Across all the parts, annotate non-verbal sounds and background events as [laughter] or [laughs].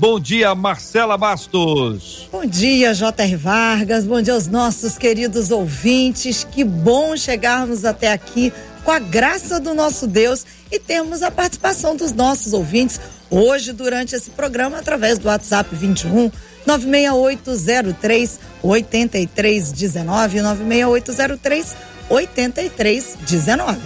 Bom dia, Marcela Bastos. Bom dia, J.R. Vargas. Bom dia aos nossos queridos ouvintes. Que bom chegarmos até aqui com a graça do nosso Deus e termos a participação dos nossos ouvintes hoje durante esse programa através do WhatsApp 21 96803 8319 96803 8319.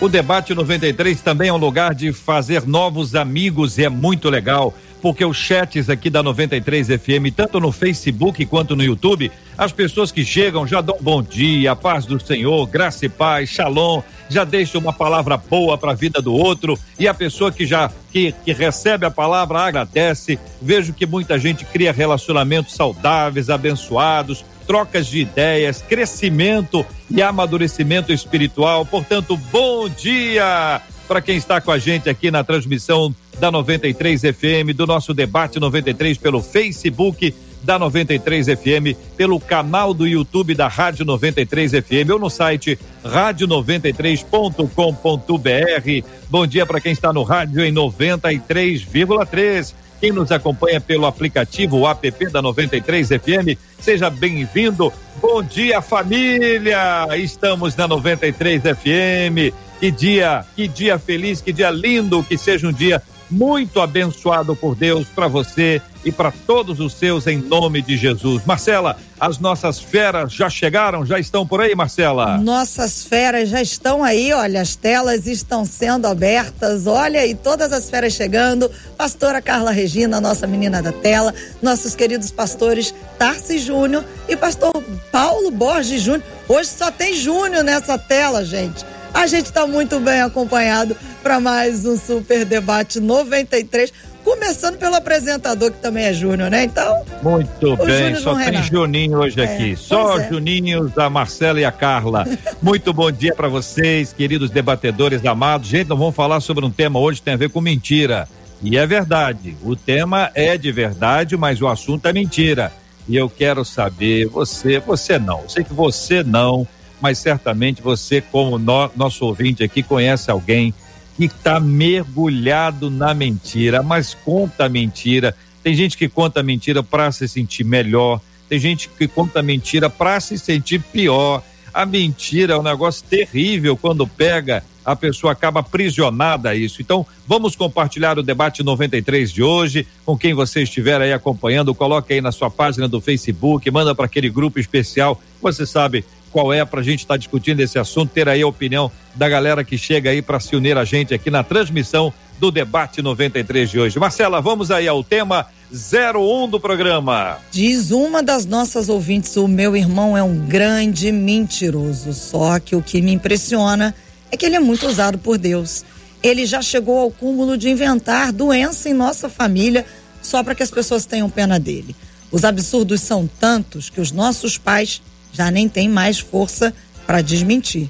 O debate 93 também é um lugar de fazer novos amigos e é muito legal porque os chats aqui da 93 FM, tanto no Facebook quanto no YouTube, as pessoas que chegam já dão bom dia, paz do Senhor, graça e paz, shalom, já deixam uma palavra boa para a vida do outro e a pessoa que já que, que recebe a palavra agradece. Vejo que muita gente cria relacionamentos saudáveis, abençoados, trocas de ideias, crescimento e amadurecimento espiritual. Portanto, bom dia para quem está com a gente aqui na transmissão da 93 FM, do nosso debate 93 pelo Facebook da 93 FM, pelo canal do YouTube da Rádio 93 FM ou no site rádio93.com.br. Bom dia para quem está no rádio em 93,3. Quem nos acompanha pelo aplicativo app da 93 FM, seja bem-vindo. Bom dia, família! Estamos na 93 FM. Que dia, que dia feliz, que dia lindo, que seja um dia muito abençoado por Deus para você e para todos os seus em nome de Jesus. Marcela, as nossas feras já chegaram, já estão por aí, Marcela? Nossas feras já estão aí, olha, as telas estão sendo abertas, olha, e todas as feras chegando. Pastora Carla Regina, nossa menina da tela, nossos queridos pastores Tarsi Júnior e pastor Paulo Borges Júnior. Hoje só tem Júnior nessa tela, gente. A gente está muito bem acompanhado para mais um Super Debate 93. Começando pelo apresentador, que também é Júnior, né? Então. Muito bem, só tem Juninho hoje é, aqui. Só é. Juninhos, a Marcela e a Carla. [laughs] Muito bom dia para vocês, queridos debatedores amados. Gente, nós vamos falar sobre um tema hoje que tem a ver com mentira. E é verdade, o tema é de verdade, mas o assunto é mentira. E eu quero saber, você, você não, eu sei que você não, mas certamente você, como no, nosso ouvinte aqui, conhece alguém que está mergulhado na mentira, mas conta mentira. Tem gente que conta mentira para se sentir melhor, tem gente que conta mentira para se sentir pior. A mentira é um negócio terrível quando pega, a pessoa acaba aprisionada a isso. Então, vamos compartilhar o debate 93 de hoje com quem você estiver aí acompanhando. Coloque aí na sua página do Facebook, manda para aquele grupo especial. Você sabe, qual é para a gente estar tá discutindo esse assunto, ter aí a opinião da galera que chega aí para se unir a gente aqui na transmissão do debate 93 de hoje. Marcela, vamos aí ao tema 01 do programa. Diz uma das nossas ouvintes: o meu irmão é um grande mentiroso. Só que o que me impressiona é que ele é muito usado por Deus. Ele já chegou ao cúmulo de inventar doença em nossa família só para que as pessoas tenham pena dele. Os absurdos são tantos que os nossos pais já nem tem mais força para desmentir.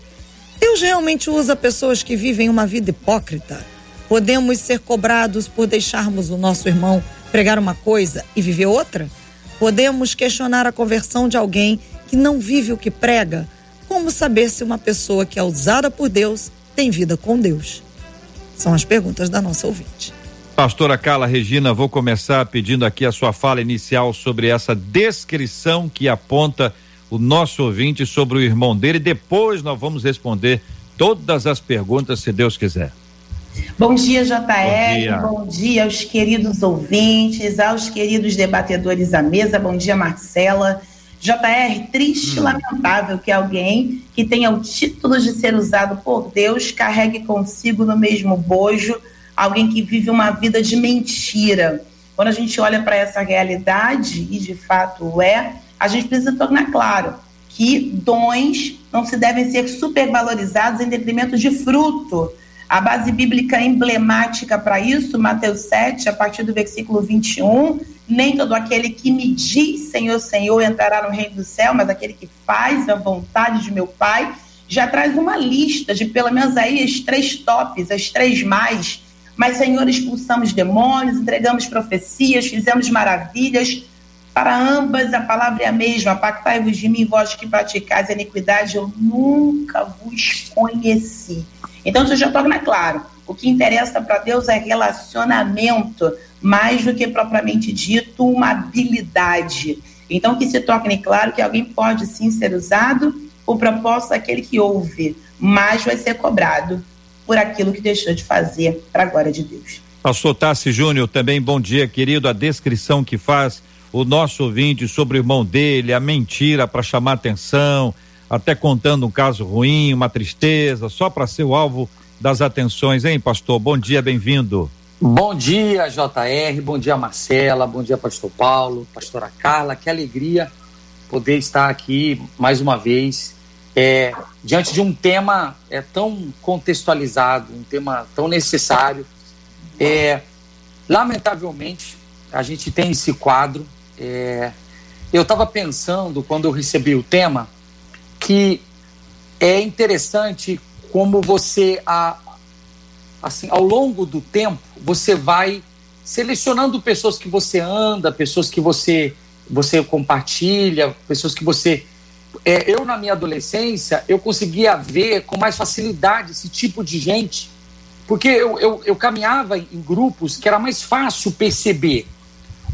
Deus realmente usa pessoas que vivem uma vida hipócrita. Podemos ser cobrados por deixarmos o nosso irmão pregar uma coisa e viver outra? Podemos questionar a conversão de alguém que não vive o que prega? Como saber se uma pessoa que é usada por Deus tem vida com Deus? São as perguntas da nossa ouvinte. Pastora Carla Regina, vou começar pedindo aqui a sua fala inicial sobre essa descrição que aponta o nosso ouvinte sobre o irmão dele. Depois nós vamos responder todas as perguntas, se Deus quiser. Bom dia, JR. Bom dia. Bom dia aos queridos ouvintes, aos queridos debatedores à mesa. Bom dia, Marcela. JR, triste e hum. lamentável que alguém que tenha o título de ser usado por Deus carregue consigo no mesmo bojo alguém que vive uma vida de mentira. Quando a gente olha para essa realidade, e de fato é, a gente precisa tornar claro que dons não se devem ser supervalorizados em detrimento de fruto. A base bíblica emblemática para isso, Mateus 7, a partir do versículo 21, nem todo aquele que me diz Senhor, Senhor entrará no reino do céu, mas aquele que faz a vontade de meu Pai, já traz uma lista de pelo menos aí as três tops, as três mais. Mas, Senhor, expulsamos demônios, entregamos profecias, fizemos maravilhas, para ambas a palavra é a mesma: pactai-vos de mim, vós que praticais a iniquidade, eu nunca vos conheci. Então, isso já torna claro: o que interessa para Deus é relacionamento, mais do que propriamente dito uma habilidade. Então, que se torne claro que alguém pode sim ser usado, o propósito daquele que ouve, mas vai ser cobrado por aquilo que deixou de fazer para a glória de Deus. Pastor Tassi Júnior, também bom dia, querido. A descrição que faz o nosso ouvinte sobre o irmão dele, a mentira para chamar atenção, até contando um caso ruim, uma tristeza, só para ser o alvo das atenções, hein, pastor? Bom dia, bem-vindo. Bom dia, JR, bom dia, Marcela, bom dia, pastor Paulo, pastora Carla, que alegria poder estar aqui mais uma vez, é, diante de um tema é, tão contextualizado, um tema tão necessário. É, lamentavelmente, a gente tem esse quadro é, eu estava pensando, quando eu recebi o tema, que é interessante como você, a, assim, ao longo do tempo, você vai selecionando pessoas que você anda, pessoas que você, você compartilha, pessoas que você. É, eu, na minha adolescência, eu conseguia ver com mais facilidade esse tipo de gente, porque eu, eu, eu caminhava em grupos que era mais fácil perceber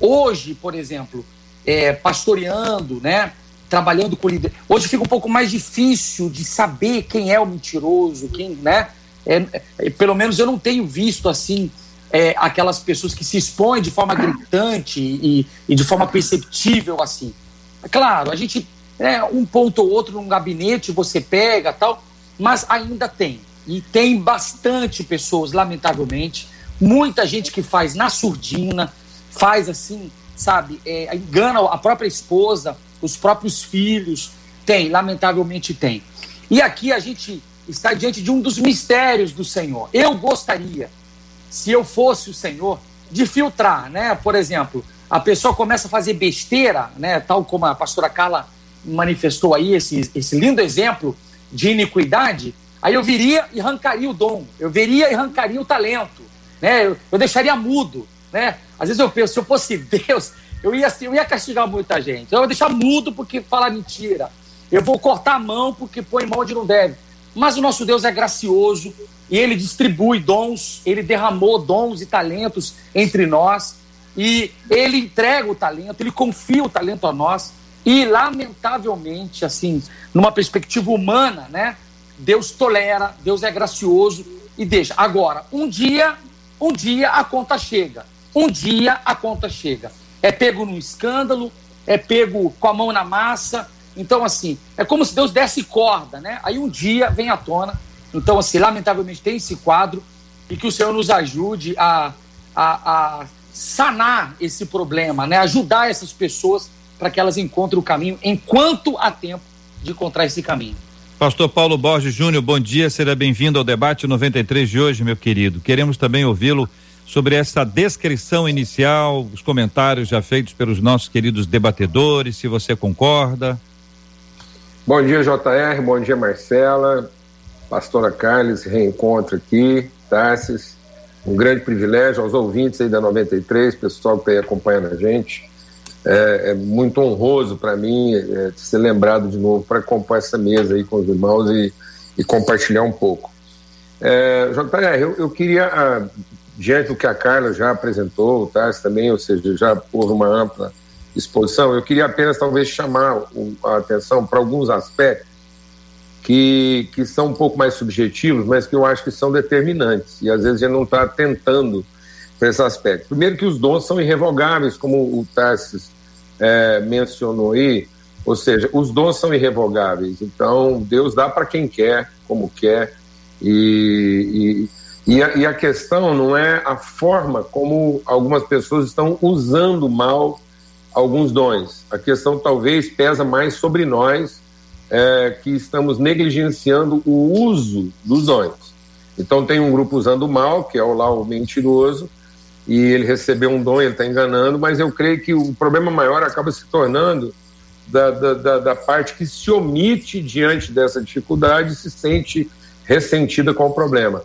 Hoje, por exemplo, é, pastoreando, né? Trabalhando com líder. Hoje fica um pouco mais difícil de saber quem é o mentiroso, quem, né? É, é, pelo menos eu não tenho visto assim é, aquelas pessoas que se expõem de forma gritante e, e de forma perceptível assim. É claro, a gente é, um ponto ou outro num gabinete você pega tal, mas ainda tem e tem bastante pessoas, lamentavelmente, muita gente que faz na surdina, faz assim, sabe, é, engana a própria esposa, os próprios filhos. Tem, lamentavelmente tem. E aqui a gente está diante de um dos mistérios do Senhor. Eu gostaria, se eu fosse o Senhor, de filtrar, né? Por exemplo, a pessoa começa a fazer besteira, né? Tal como a pastora Carla manifestou aí esse, esse lindo exemplo de iniquidade. Aí eu viria e arrancaria o dom, eu viria e arrancaria o talento, né? Eu, eu deixaria mudo né? Às vezes eu penso, se eu fosse Deus, eu ia, eu ia castigar muita gente. Eu ia deixar mudo porque fala mentira. Eu vou cortar a mão porque põe mão onde não deve. Mas o nosso Deus é gracioso e ele distribui dons, ele derramou dons e talentos entre nós e ele entrega o talento, ele confia o talento a nós e lamentavelmente, assim, numa perspectiva humana, né? Deus tolera, Deus é gracioso e deixa. Agora, um dia, um dia a conta chega um dia a conta chega. É pego num escândalo, é pego com a mão na massa. Então, assim, é como se Deus desse corda, né? Aí um dia vem à tona. Então, assim, lamentavelmente tem esse quadro e que o Senhor nos ajude a, a, a sanar esse problema, né? Ajudar essas pessoas para que elas encontrem o caminho enquanto há tempo de encontrar esse caminho. Pastor Paulo Borges Júnior, bom dia, seja bem-vindo ao debate 93 de hoje, meu querido. Queremos também ouvi-lo sobre essa descrição inicial, os comentários já feitos pelos nossos queridos debatedores, se você concorda. Bom dia, JR, bom dia, Marcela, pastora Carlos, reencontro aqui, Tarsis, um grande privilégio aos ouvintes aí da 93, pessoal que está aí acompanhando a gente. É, é muito honroso para mim é, ser lembrado de novo para compor essa mesa aí com os irmãos e, e compartilhar um pouco. É, JR, eu, eu queria ah, diante do que a Carla já apresentou, o Tarso também, ou seja, já houve uma ampla exposição, eu queria apenas talvez chamar a atenção para alguns aspectos que, que são um pouco mais subjetivos, mas que eu acho que são determinantes, e às vezes a gente não está atentando para esse aspecto. Primeiro que os dons são irrevogáveis, como o Tarsis é, mencionou aí, Ou seja, os dons são irrevogáveis. Então, Deus dá para quem quer, como quer. E, e, a, e, a, questão não é a forma como algumas pessoas estão usando mal alguns dons. A questão talvez pesa mais sobre nós é, que estamos negligenciando o uso dos dons. Então tem um grupo usando mal, que é o lá o mentiroso, e ele recebeu um dom, ele está enganando, mas eu creio que o problema maior acaba se tornando da, da, da, parte que se omite diante dessa dificuldade e se sente ressentida com o problema.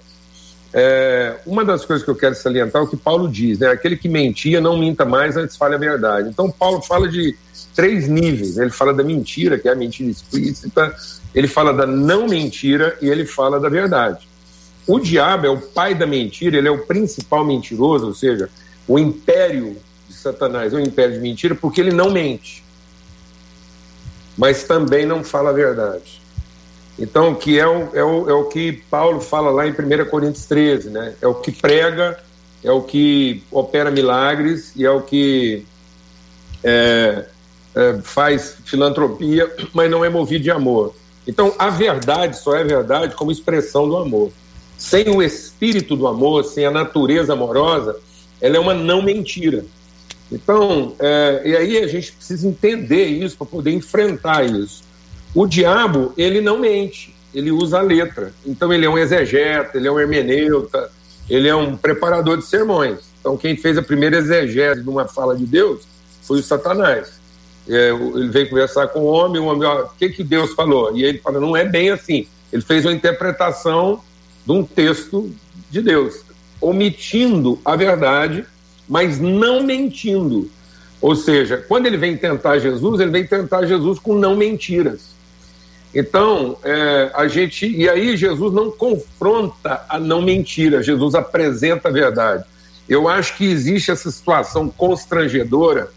É, uma das coisas que eu quero salientar é o que Paulo diz, né? Aquele que mentia não minta mais, antes fale a verdade. Então Paulo fala de três níveis. Ele fala da mentira, que é a mentira explícita, ele fala da não mentira e ele fala da verdade. O diabo é o pai da mentira, ele é o principal mentiroso, ou seja, o império de Satanás é o império de mentira porque ele não mente, mas também não fala a verdade. Então, que é o, é o, é o que Paulo fala lá em 1 Coríntios 13, né? É o que prega, é o que opera milagres e é o que é, é, faz filantropia, mas não é movido de amor. Então, a verdade só é verdade como expressão do amor. Sem o espírito do amor, sem a natureza amorosa, ela é uma não mentira. Então, é, e aí a gente precisa entender isso para poder enfrentar isso. O diabo, ele não mente, ele usa a letra. Então, ele é um exegeta, ele é um hermeneuta, ele é um preparador de sermões. Então, quem fez a primeira exegese de uma fala de Deus foi o Satanás. É, ele veio conversar com o homem, o homem, ó, o que, que Deus falou? E ele fala, não é bem assim. Ele fez uma interpretação de um texto de Deus, omitindo a verdade, mas não mentindo. Ou seja, quando ele vem tentar Jesus, ele vem tentar Jesus com não mentiras. Então, é, a gente. E aí, Jesus não confronta a não mentira, Jesus apresenta a verdade. Eu acho que existe essa situação constrangedora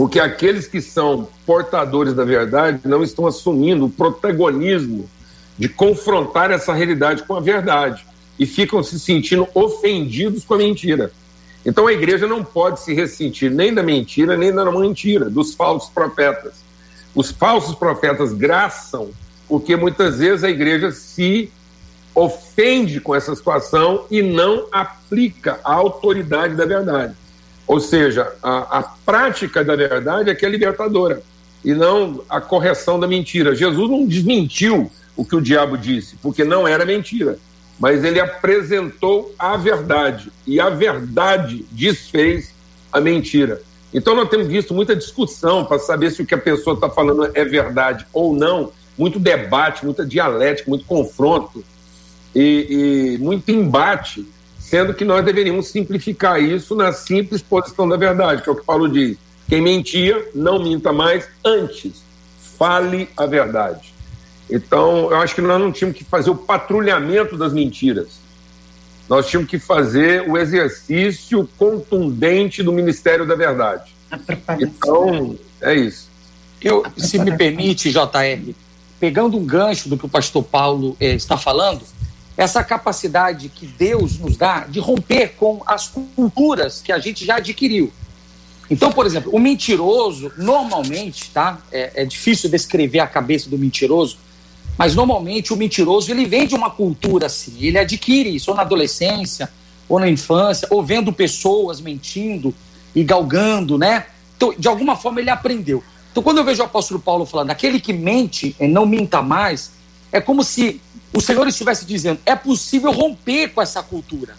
porque aqueles que são portadores da verdade não estão assumindo o protagonismo de confrontar essa realidade com a verdade e ficam se sentindo ofendidos com a mentira. Então a igreja não pode se ressentir nem da mentira, nem da mentira, dos falsos profetas. Os falsos profetas graçam porque muitas vezes a igreja se ofende com essa situação e não aplica a autoridade da verdade. Ou seja, a, a prática da verdade é que é libertadora e não a correção da mentira. Jesus não desmentiu o que o diabo disse, porque não era mentira, mas ele apresentou a verdade e a verdade desfez a mentira. Então nós temos visto muita discussão para saber se o que a pessoa está falando é verdade ou não, muito debate, muita dialética, muito confronto e, e muito embate sendo que nós deveríamos simplificar isso na simples posição da verdade, que é o que Paulo diz. Quem mentia, não minta mais, antes, fale a verdade. Então, eu acho que nós não tínhamos que fazer o patrulhamento das mentiras. Nós tínhamos que fazer o exercício contundente do Ministério da Verdade. Então, é isso. Eu, se me permite, JR, pegando um gancho do que o pastor Paulo eh, está falando, essa capacidade que Deus nos dá de romper com as culturas que a gente já adquiriu. Então, por exemplo, o mentiroso, normalmente, tá? É, é, difícil descrever a cabeça do mentiroso, mas normalmente o mentiroso ele vem de uma cultura assim, ele adquire isso ou na adolescência, ou na infância, ou vendo pessoas mentindo e galgando, né? Então, de alguma forma ele aprendeu. Então, quando eu vejo o apóstolo Paulo falando, aquele que mente, não minta mais, é como se o Senhor estivesse dizendo: é possível romper com essa cultura.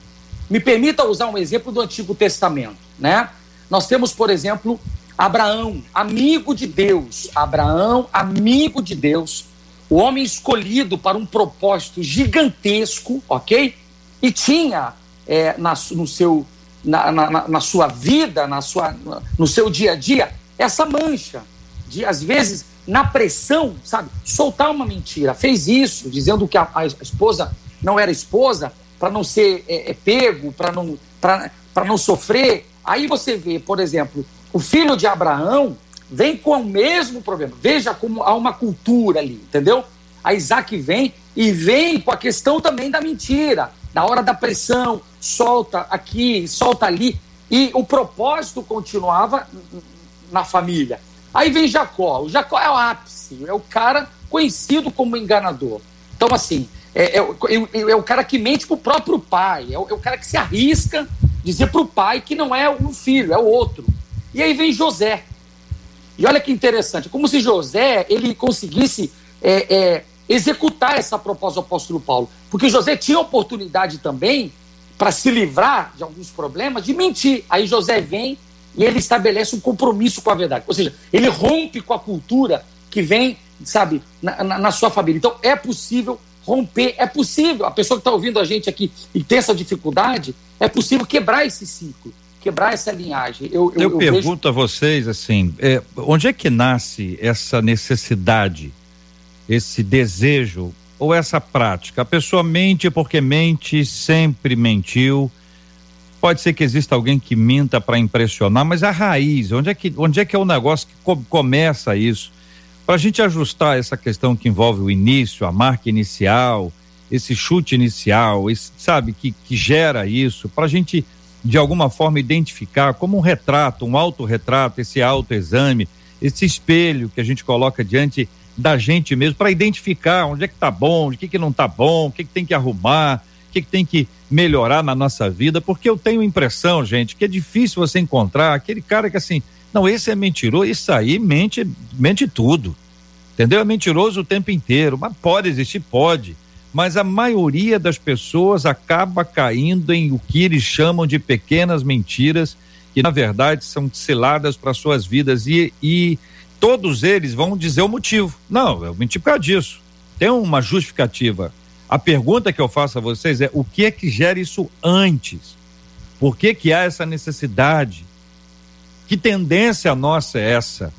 Me permita usar um exemplo do Antigo Testamento, né? Nós temos, por exemplo, Abraão, amigo de Deus. Abraão, amigo de Deus, o homem escolhido para um propósito gigantesco, ok? E tinha é, na, no seu, na, na, na, sua vida, na sua, no seu dia a dia, essa mancha de, às vezes, na pressão, sabe? Soltar uma mentira. Fez isso, dizendo que a, a esposa não era esposa, para não ser é, é, pego, para não, não sofrer. Aí você vê, por exemplo, o filho de Abraão vem com o mesmo problema. Veja como há uma cultura ali, entendeu? A Isaac vem e vem com a questão também da mentira, da hora da pressão, solta aqui, solta ali. E o propósito continuava na família. Aí vem Jacó. O Jacó é o ápice, é o cara conhecido como enganador. Então, assim, é, é, é, é o cara que mente pro próprio pai, é o, é o cara que se arrisca dizer pro pai que não é o filho, é o outro. E aí vem José. E olha que interessante, como se José ele conseguisse é, é, executar essa proposta do apóstolo Paulo. Porque José tinha oportunidade também, para se livrar de alguns problemas, de mentir. Aí José vem e ele estabelece um compromisso com a verdade. Ou seja, ele rompe com a cultura que vem, sabe, na, na, na sua família. Então é possível romper, é possível. A pessoa que está ouvindo a gente aqui e tem essa dificuldade, é possível quebrar esse ciclo, quebrar essa linhagem. Eu, eu, eu, eu pergunto vejo... a vocês assim, é, onde é que nasce essa necessidade, esse desejo ou essa prática? A pessoa mente porque mente, sempre mentiu. Pode ser que exista alguém que minta para impressionar, mas a raiz, onde é que, onde é que é o negócio que co começa isso? Para a gente ajustar essa questão que envolve o início, a marca inicial, esse chute inicial, esse, sabe, que, que gera isso, para a gente, de alguma forma, identificar como um retrato, um autorretrato, esse autoexame, esse espelho que a gente coloca diante da gente mesmo, para identificar onde é que tá bom, o que, que não tá bom, o que, que tem que arrumar, o que, que tem que melhorar na nossa vida, porque eu tenho impressão, gente, que é difícil você encontrar aquele cara que assim, não, esse é mentiroso, isso aí mente, mente tudo. Entendeu? É mentiroso o tempo inteiro. Mas pode existir? Pode. Mas a maioria das pessoas acaba caindo em o que eles chamam de pequenas mentiras, que na verdade são ciladas para suas vidas. E, e todos eles vão dizer o motivo. Não, eu menti por causa disso. Tem uma justificativa. A pergunta que eu faço a vocês é: o que é que gera isso antes? Por que, que há essa necessidade? Que tendência nossa é essa?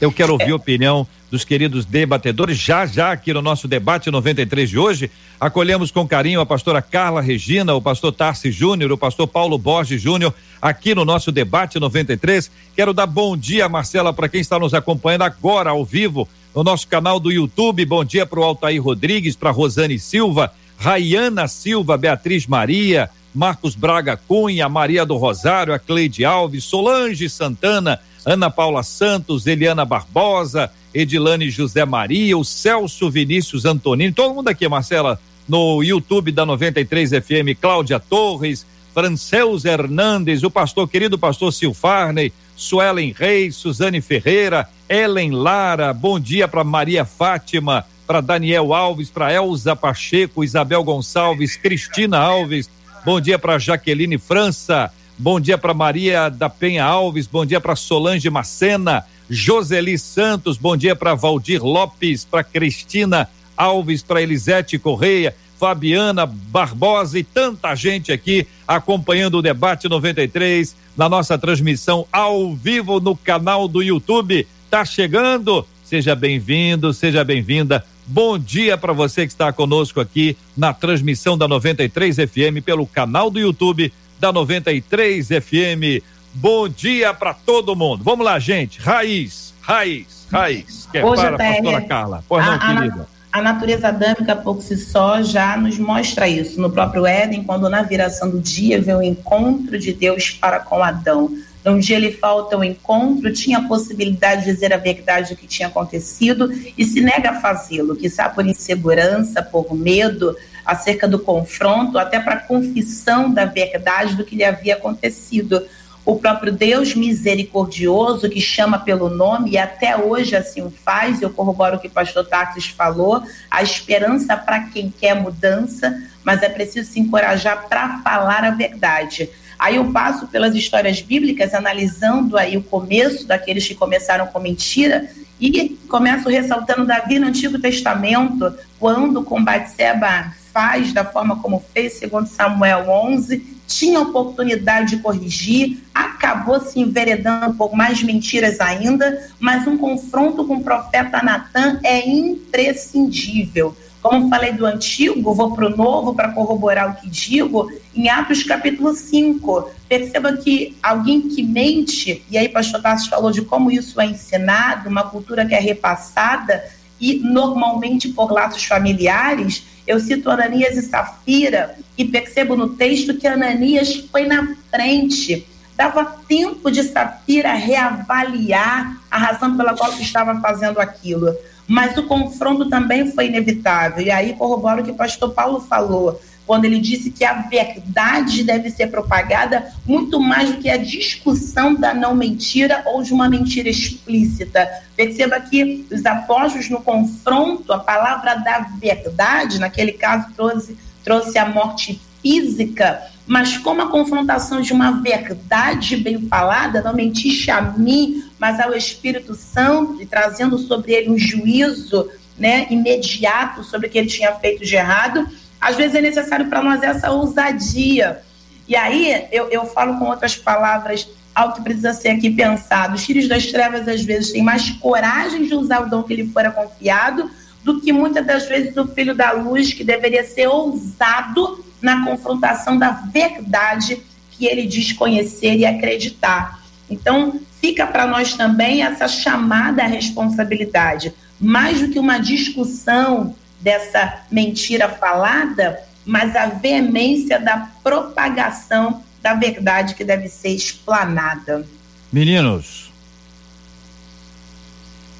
Eu quero ouvir a opinião dos queridos debatedores. Já, já aqui no nosso debate 93 de hoje, acolhemos com carinho a pastora Carla Regina, o pastor Tarci Júnior, o pastor Paulo Borges Júnior, aqui no nosso debate 93. Quero dar bom dia, Marcela, para quem está nos acompanhando agora ao vivo no nosso canal do YouTube. Bom dia para o Altair Rodrigues, para Rosane Silva, Rayana Silva, Beatriz Maria, Marcos Braga Cunha, Maria do Rosário, a Cleide Alves, Solange Santana, Ana Paula Santos, Eliana Barbosa, Edilane José Maria, o Celso Vinícius Antonini, todo mundo aqui, Marcela, no YouTube da 93 FM, Cláudia Torres, Franceus Hernandes, o pastor, querido pastor Silfarney, Suelen Reis, Suzane Ferreira, Ellen Lara, bom dia para Maria Fátima, para Daniel Alves, para Elza Pacheco, Isabel Gonçalves, Cristina Alves, bom dia para Jaqueline França, Bom dia para Maria da Penha Alves, bom dia para Solange Macena, Joseli Santos, bom dia para Valdir Lopes, para Cristina Alves, para Elisete Correia, Fabiana Barbosa e tanta gente aqui acompanhando o debate 93 na nossa transmissão ao vivo no canal do YouTube. Tá chegando? Seja bem-vindo, seja bem-vinda. Bom dia para você que está conosco aqui na transmissão da 93 FM pelo canal do YouTube da 93 FM. Bom dia para todo mundo. Vamos lá, gente. Raiz, raiz, raiz. Que é Hoje, para a pastora Carla. Pois a, não, querida. A, a natureza adâmica por si só já nos mostra isso. No próprio Éden, quando na viração do dia vê o encontro de Deus para com Adão. Um dia ele falta o encontro, tinha a possibilidade de dizer a verdade do que tinha acontecido e se nega a fazê-lo, que está por insegurança, por medo, acerca do confronto, até para a confissão da verdade do que lhe havia acontecido. O próprio Deus misericordioso, que chama pelo nome, e até hoje assim o faz, eu corroboro o que o pastor Tarsis falou, a esperança para quem quer mudança, mas é preciso se encorajar para falar a verdade. Aí eu passo pelas histórias bíblicas, analisando aí o começo daqueles que começaram com mentira, e começo ressaltando Davi no Antigo Testamento, quando com Batseba faz da forma como fez, segundo Samuel 11, tinha oportunidade de corrigir, acabou se enveredando por mais mentiras ainda, mas um confronto com o profeta Natan é imprescindível. Como falei do antigo, vou para o novo para corroborar o que digo, em Atos capítulo 5. Perceba que alguém que mente, e aí pastor Tassos falou de como isso é ensinado, uma cultura que é repassada, e normalmente por laços familiares, eu cito Ananias e Safira e percebo no texto que Ananias foi na frente dava tempo de Safira reavaliar a razão pela qual estava fazendo aquilo. Mas o confronto também foi inevitável. E aí corroboro o que o pastor Paulo falou quando ele disse que a verdade deve ser propagada muito mais do que a discussão da não mentira ou de uma mentira explícita. Perceba que os apóstolos, no confronto, a palavra da verdade, naquele caso, trouxe, trouxe a morte física, mas como a confrontação de uma verdade bem falada, não mentiste a mim, mas ao Espírito Santo, e trazendo sobre ele um juízo né, imediato sobre o que ele tinha feito de errado às vezes é necessário para nós essa ousadia. E aí eu, eu falo com outras palavras algo que precisa ser aqui pensado. Os filhos das trevas, às vezes, têm mais coragem de usar o dom que lhe fora confiado do que muitas das vezes o filho da luz, que deveria ser ousado na confrontação da verdade que ele diz conhecer e acreditar. Então, fica para nós também essa chamada à responsabilidade. Mais do que uma discussão dessa mentira falada, mas a veemência da propagação da verdade que deve ser explanada. Meninos.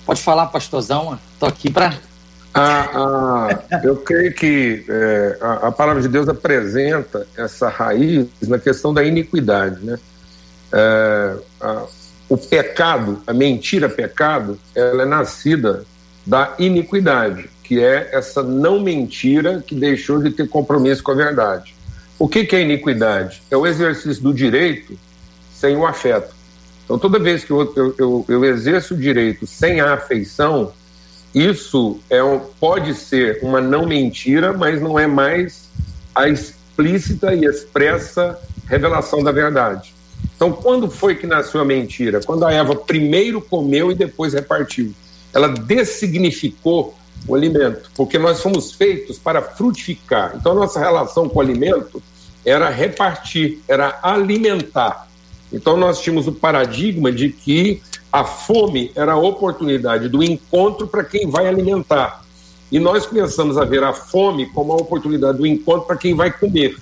Pode falar, pastorzão. Estou aqui para. Ah, ah, eu creio que é, a, a, palavra de Deus apresenta essa raiz na questão da iniquidade. Né? É, a, o pecado, a mentira pecado, ela é nascida da iniquidade que é essa não mentira que deixou de ter compromisso com a verdade. O que, que é iniquidade? É o exercício do direito sem o afeto. Então, toda vez que eu, eu, eu, eu exerço o direito sem a afeição, isso é um, pode ser uma não mentira, mas não é mais a explícita e expressa revelação da verdade. Então, quando foi que nasceu a mentira? Quando a Eva primeiro comeu e depois repartiu. Ela dessignificou o alimento, porque nós fomos feitos para frutificar. Então, nossa relação com o alimento era repartir, era alimentar. Então, nós tínhamos o paradigma de que a fome era a oportunidade do encontro para quem vai alimentar. E nós começamos a ver a fome como a oportunidade do encontro para quem vai comer.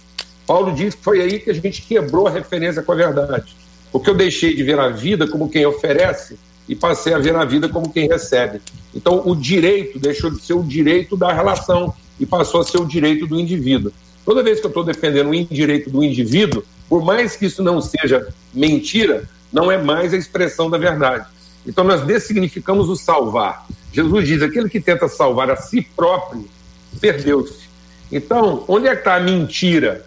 Paulo diz que foi aí que a gente quebrou a referência com a verdade. Porque eu deixei de ver a vida como quem oferece e passei a ver a vida como quem recebe. Então, o direito deixou de ser o direito da relação e passou a ser o direito do indivíduo. Toda vez que eu estou defendendo o indireito do indivíduo, por mais que isso não seja mentira, não é mais a expressão da verdade. Então, nós dessignificamos o salvar. Jesus diz: aquele que tenta salvar a si próprio, perdeu-se. Então, onde é que está a mentira?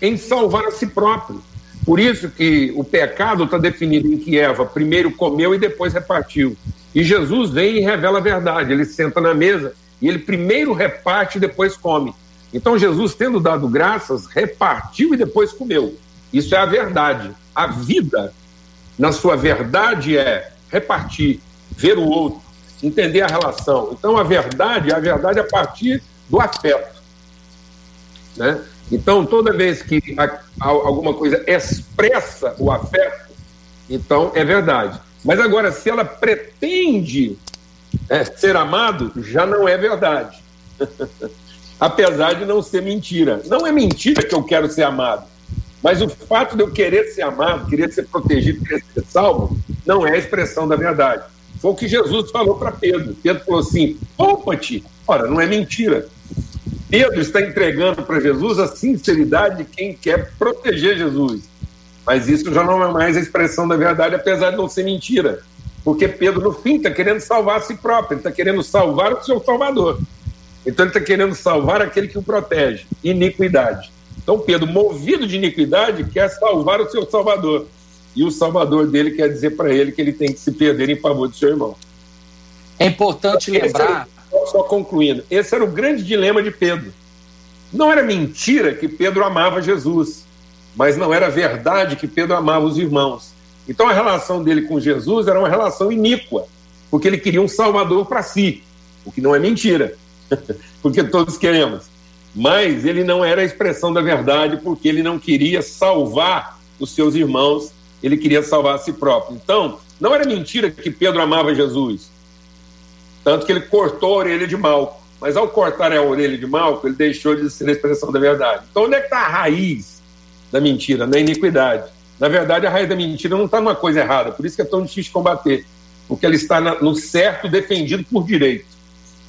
Em salvar a si próprio. Por isso que o pecado está definido em que Eva primeiro comeu e depois repartiu. E Jesus vem e revela a verdade. Ele senta na mesa e ele primeiro reparte e depois come. Então Jesus, tendo dado graças, repartiu e depois comeu. Isso é a verdade. A vida, na sua verdade, é repartir, ver o outro, entender a relação. Então a verdade é a verdade a partir do afeto. Né? Então, toda vez que alguma coisa expressa o afeto, então é verdade. Mas agora, se ela pretende é, ser amado, já não é verdade. [laughs] Apesar de não ser mentira. Não é mentira que eu quero ser amado. Mas o fato de eu querer ser amado, querer ser protegido, querer ser salvo, não é a expressão da verdade. Foi o que Jesus falou para Pedro. Pedro falou assim: poupa-te. Ora, não é mentira. Pedro está entregando para Jesus a sinceridade de quem quer proteger Jesus. Mas isso já não é mais a expressão da verdade, apesar de não ser mentira. Porque Pedro, no fim, está querendo salvar a si próprio, ele está querendo salvar o seu Salvador. Então, ele está querendo salvar aquele que o protege. Iniquidade. Então, Pedro, movido de iniquidade, quer salvar o seu Salvador. E o Salvador dele quer dizer para ele que ele tem que se perder em favor do seu irmão. É importante lembrar só concluindo, esse era o grande dilema de Pedro. Não era mentira que Pedro amava Jesus, mas não era verdade que Pedro amava os irmãos. Então a relação dele com Jesus era uma relação iníqua, porque ele queria um salvador para si, o que não é mentira, [laughs] porque todos queremos. Mas ele não era a expressão da verdade, porque ele não queria salvar os seus irmãos, ele queria salvar a si próprio. Então, não era mentira que Pedro amava Jesus, tanto que ele cortou a orelha de Malco. Mas ao cortar a orelha de Malco, ele deixou de ser a expressão da verdade. Então, onde é que está a raiz da mentira? Na iniquidade. Na verdade, a raiz da mentira não está numa coisa errada, por isso que é tão difícil combater. Porque ela está no certo defendido por direito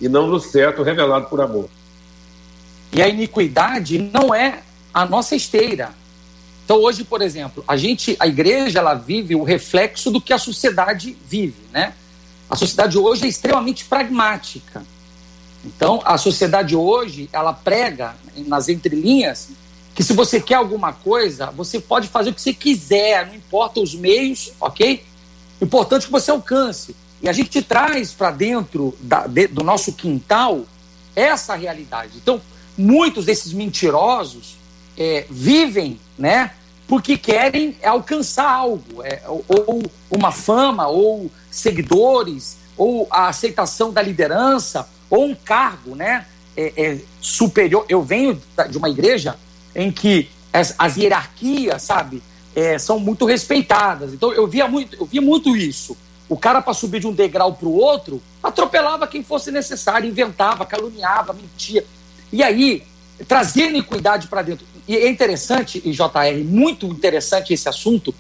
e não no certo revelado por amor. E a iniquidade não é a nossa esteira. Então hoje, por exemplo, a gente, a igreja, ela vive o reflexo do que a sociedade vive, né? A sociedade hoje é extremamente pragmática. Então, a sociedade hoje, ela prega nas entrelinhas que se você quer alguma coisa, você pode fazer o que você quiser, não importa os meios, ok? Importante é que você alcance. E a gente traz para dentro da, de, do nosso quintal essa realidade. Então, muitos desses mentirosos é, vivem, né? Porque querem alcançar algo, é, ou, uma fama, ou seguidores, ou a aceitação da liderança, ou um cargo, né? É, é superior. Eu venho de uma igreja em que as, as hierarquias, sabe, é, são muito respeitadas. Então eu via muito, eu via muito isso. O cara, para subir de um degrau para o outro, atropelava quem fosse necessário, inventava, caluniava, mentia. E aí, trazia iniquidade para dentro. E é interessante, e JR, muito interessante esse assunto,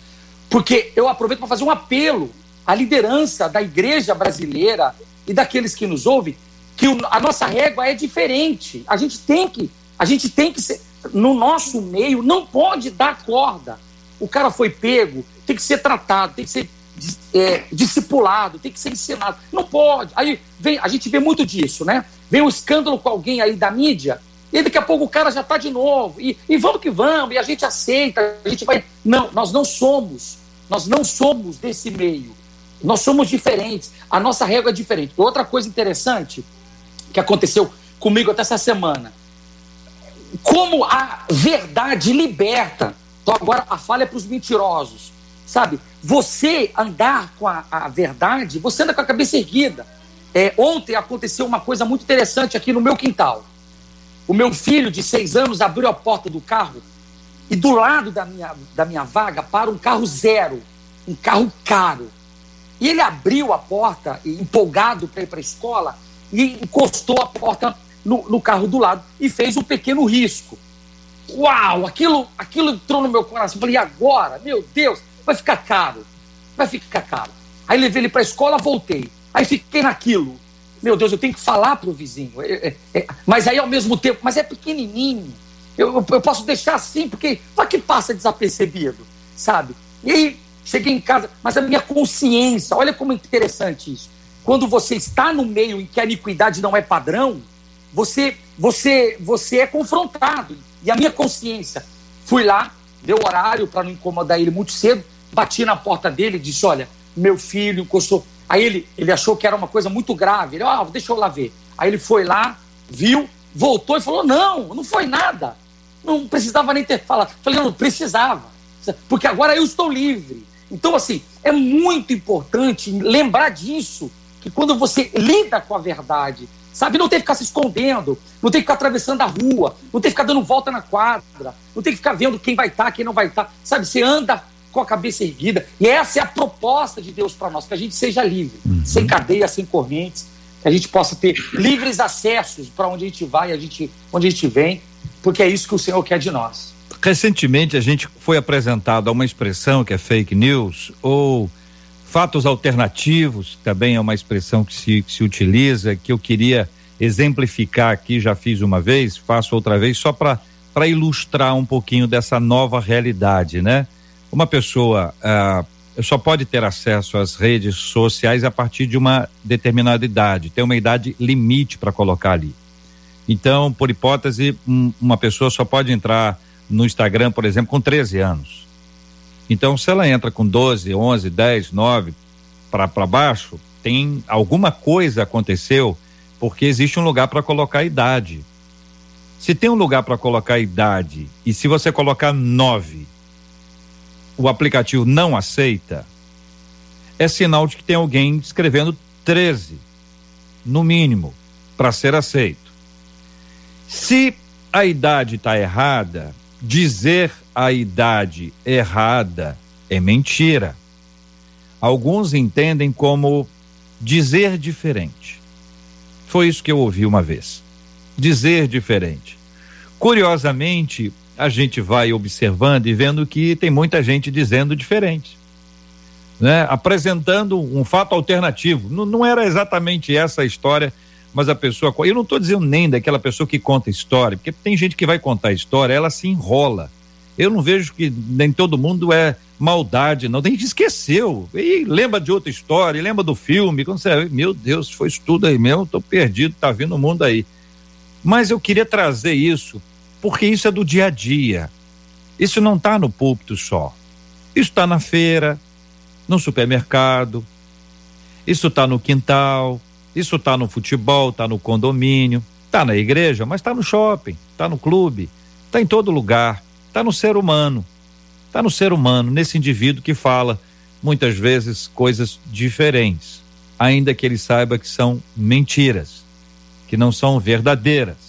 porque eu aproveito para fazer um apelo à liderança da igreja brasileira e daqueles que nos ouvem, que a nossa régua é diferente. A gente tem que, a gente tem que ser, no nosso meio, não pode dar corda. O cara foi pego, tem que ser tratado, tem que ser é, discipulado, tem que ser ensinado. Não pode. Aí vem, a gente vê muito disso, né? Vem um escândalo com alguém aí da mídia, e daqui a pouco o cara já está de novo. E, e vamos que vamos, e a gente aceita, a gente vai. Não, nós não somos. Nós não somos desse meio. Nós somos diferentes. A nossa régua é diferente. Outra coisa interessante que aconteceu comigo até essa semana. Como a verdade liberta. Então agora a falha é para os mentirosos. Sabe? Você andar com a, a, verdade, você anda com a cabeça erguida. É, ontem aconteceu uma coisa muito interessante aqui no meu quintal. O meu filho de seis anos abriu a porta do carro e do lado da minha, da minha vaga para um carro zero, um carro caro. E ele abriu a porta, empolgado para ir para a escola, e encostou a porta no, no, carro do lado e fez um pequeno risco. Uau, aquilo, aquilo entrou no meu coração. Eu falei, e agora? Meu Deus, vai ficar caro. Vai ficar caro. Aí levei ele para a escola, voltei. Aí fiquei naquilo. Meu Deus, eu tenho que falar para o vizinho. É, é, é, mas aí ao mesmo tempo, mas é pequenininho. Eu, eu, posso deixar assim, porque vai que passa desapercebido, sabe? E aí cheguei em casa, mas a minha consciência, olha como é interessante isso. Quando você está no meio em que a iniquidade não é padrão, você, você, você é confrontado. E a minha consciência, fui lá, deu horário para não incomodar ele muito cedo, bati na porta dele e disse: Olha, meu filho encostou. Aí ele, ele achou que era uma coisa muito grave. Ele, ó, oh, deixa eu lá ver. Aí ele foi lá, viu, voltou e falou: Não, não foi nada. Não precisava nem ter falado. Falei: Não, precisava. Porque agora eu estou livre. Então, assim, é muito importante lembrar disso, que quando você lida com a verdade, sabe, não tem que ficar se escondendo, não tem que ficar atravessando a rua, não tem que ficar dando volta na quadra, não tem que ficar vendo quem vai estar, quem não vai estar, sabe, você anda com a cabeça erguida. E essa é a proposta de Deus para nós, que a gente seja livre, uhum. sem cadeias, sem correntes, que a gente possa ter livres acessos para onde a gente vai, a gente, onde a gente vem, porque é isso que o Senhor quer de nós. Recentemente a gente foi apresentado a uma expressão que é fake news ou fatos alternativos, também é uma expressão que se, que se utiliza, que eu queria exemplificar aqui, já fiz uma vez, faço outra vez, só para ilustrar um pouquinho dessa nova realidade, né? Uma pessoa uh, só pode ter acesso às redes sociais a partir de uma determinada idade, tem uma idade limite para colocar ali. Então, por hipótese, um, uma pessoa só pode entrar no Instagram, por exemplo, com 13 anos. Então, se ela entra com 12, 11, 10, 9 para baixo, tem alguma coisa aconteceu porque existe um lugar para colocar a idade. Se tem um lugar para colocar a idade e se você colocar 9 o aplicativo não aceita, é sinal de que tem alguém escrevendo 13, no mínimo, para ser aceito. Se a idade está errada, dizer a idade errada é mentira. Alguns entendem como dizer diferente. Foi isso que eu ouvi uma vez. Dizer diferente. Curiosamente, a gente vai observando e vendo que tem muita gente dizendo diferente. Né? Apresentando um fato alternativo. Não, não era exatamente essa a história, mas a pessoa. Eu não estou dizendo nem daquela pessoa que conta história, porque tem gente que vai contar história, ela se enrola. Eu não vejo que nem todo mundo é maldade, não. Tem gente que esqueceu. E lembra de outra história, lembra do filme. Quando você. Meu Deus, foi isso tudo aí mesmo, estou perdido, tá vindo o mundo aí. Mas eu queria trazer isso porque isso é do dia a dia. Isso não está no púlpito só. Isso está na feira, no supermercado, isso está no quintal, isso está no futebol, está no condomínio, está na igreja, mas está no shopping, está no clube, está em todo lugar, está no ser humano. Está no ser humano, nesse indivíduo que fala muitas vezes coisas diferentes, ainda que ele saiba que são mentiras, que não são verdadeiras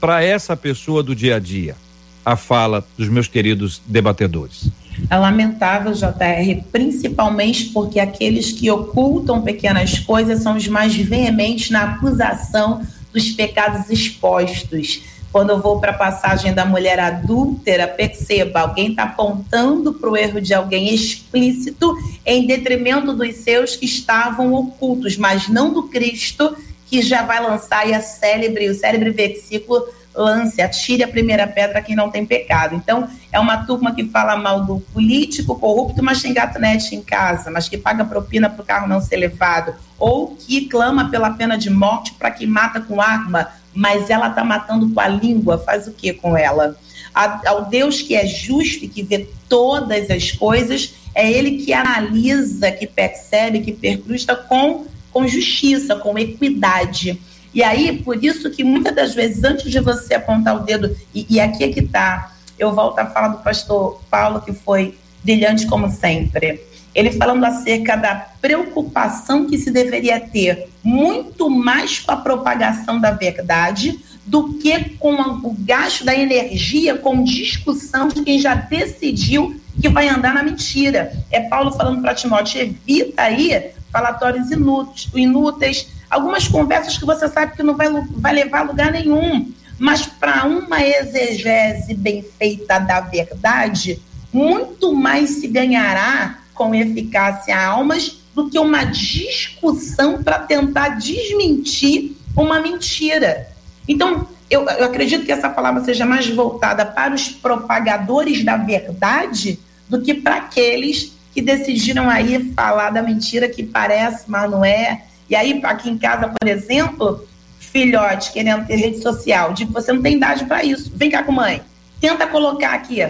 para essa pessoa do dia a dia? A fala dos meus queridos debatedores. É lamentável, JR, principalmente porque aqueles que ocultam pequenas coisas são os mais veementes na acusação dos pecados expostos. Quando eu vou para a passagem da mulher adúltera, perceba, alguém está apontando para o erro de alguém explícito em detrimento dos seus que estavam ocultos, mas não do Cristo que já vai lançar e a célebre, o célebre versículo lance, atire a primeira pedra quem não tem pecado. Então, é uma turma que fala mal do político corrupto, mas tem gatunete em casa, mas que paga propina para o carro não ser levado, ou que clama pela pena de morte para quem mata com arma, mas ela está matando com a língua, faz o que com ela? A, ao Deus que é justo e que vê todas as coisas, é ele que analisa, que percebe, que percrusta com com justiça, com equidade. E aí, por isso que muitas das vezes, antes de você apontar o dedo, e, e aqui é que está, eu volto a falar do pastor Paulo, que foi brilhante como sempre. Ele falando acerca da preocupação que se deveria ter muito mais com a propagação da verdade do que com o gasto da energia com discussão de quem já decidiu que vai andar na mentira. É Paulo falando para Timóteo: evita aí falatórios inúteis, inúteis, algumas conversas que você sabe que não vai, vai levar a lugar nenhum. Mas para uma exegese bem feita da verdade, muito mais se ganhará com eficácia almas do que uma discussão para tentar desmentir uma mentira. Então, eu, eu, acredito que essa palavra seja mais voltada para os propagadores da verdade do que para aqueles que decidiram aí falar da mentira que parece, mas não é. E aí, aqui em casa, por exemplo, filhote querendo ter rede social, digo, você não tem idade para isso. Vem cá com mãe. Tenta colocar aqui.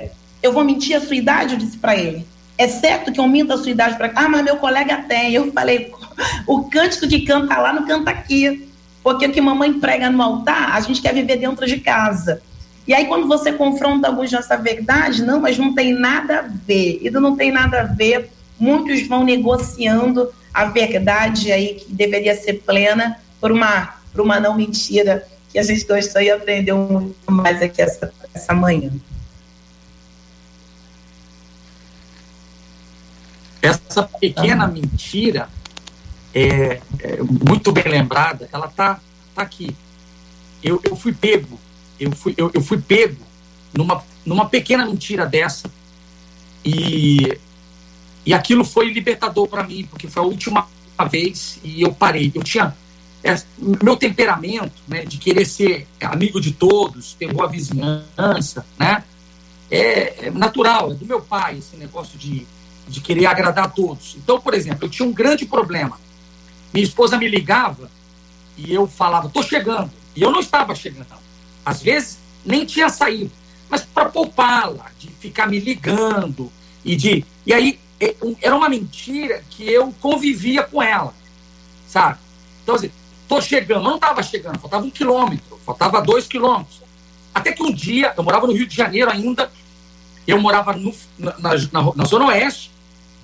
Eu vou mentir a sua idade, eu disse para ele. É certo que eu minto a sua idade para Ah, mas meu colega tem. Eu falei, o cântico de canta lá não canta aqui. Porque o que mamãe prega no altar, a gente quer viver dentro de casa. E aí, quando você confronta alguns dessa verdade, não, mas não tem nada a ver. E não tem nada a ver, muitos vão negociando a verdade aí que deveria ser plena por uma, por uma não mentira que a gente gostou e aprendeu muito mais aqui essa, essa manhã. Essa pequena mentira, é, é, muito bem lembrada, ela tá, tá aqui. Eu, eu fui pego eu fui, eu, eu fui pego numa, numa pequena mentira dessa e, e aquilo foi libertador para mim, porque foi a última vez e eu parei. Eu tinha é, meu temperamento, né, de querer ser amigo de todos, ter boa vizinhança, né, é, é natural, é do meu pai esse negócio de, de querer agradar a todos. Então, por exemplo, eu tinha um grande problema. Minha esposa me ligava e eu falava, tô chegando. E eu não estava chegando. Às vezes nem tinha saído, mas para poupá-la, de ficar me ligando e de. E aí é, era uma mentira que eu convivia com ela, sabe? Então, assim, tô chegando, não estava chegando, faltava um quilômetro, faltava dois quilômetros. Até que um dia, eu morava no Rio de Janeiro ainda, eu morava no, na, na, na Zona Oeste,